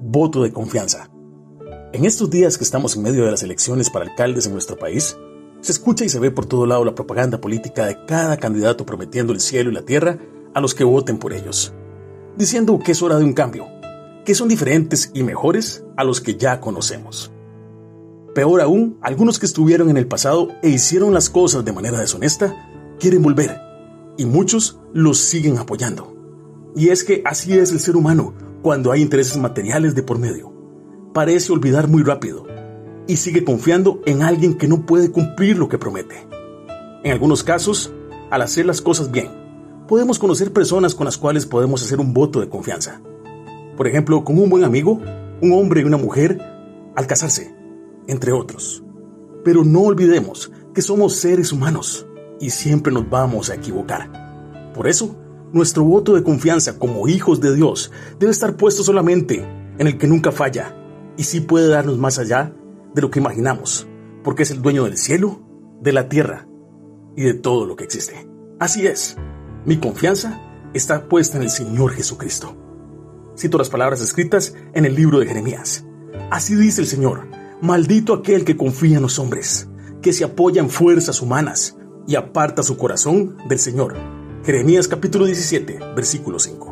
voto de confianza. En estos días que estamos en medio de las elecciones para alcaldes en nuestro país, se escucha y se ve por todo lado la propaganda política de cada candidato prometiendo el cielo y la tierra a los que voten por ellos, diciendo que es hora de un cambio, que son diferentes y mejores a los que ya conocemos. Peor aún, algunos que estuvieron en el pasado e hicieron las cosas de manera deshonesta, quieren volver, y muchos los siguen apoyando. Y es que así es el ser humano cuando hay intereses materiales de por medio. Parece olvidar muy rápido y sigue confiando en alguien que no puede cumplir lo que promete. En algunos casos, al hacer las cosas bien, podemos conocer personas con las cuales podemos hacer un voto de confianza. Por ejemplo, con un buen amigo, un hombre y una mujer, al casarse, entre otros. Pero no olvidemos que somos seres humanos y siempre nos vamos a equivocar. Por eso, nuestro voto de confianza como hijos de Dios debe estar puesto solamente en el que nunca falla y sí puede darnos más allá de lo que imaginamos, porque es el dueño del cielo, de la tierra y de todo lo que existe. Así es, mi confianza está puesta en el Señor Jesucristo. Cito las palabras escritas en el libro de Jeremías. Así dice el Señor, maldito aquel que confía en los hombres, que se apoya en fuerzas humanas y aparta su corazón del Señor Jeremías capítulo 17, versículo 5.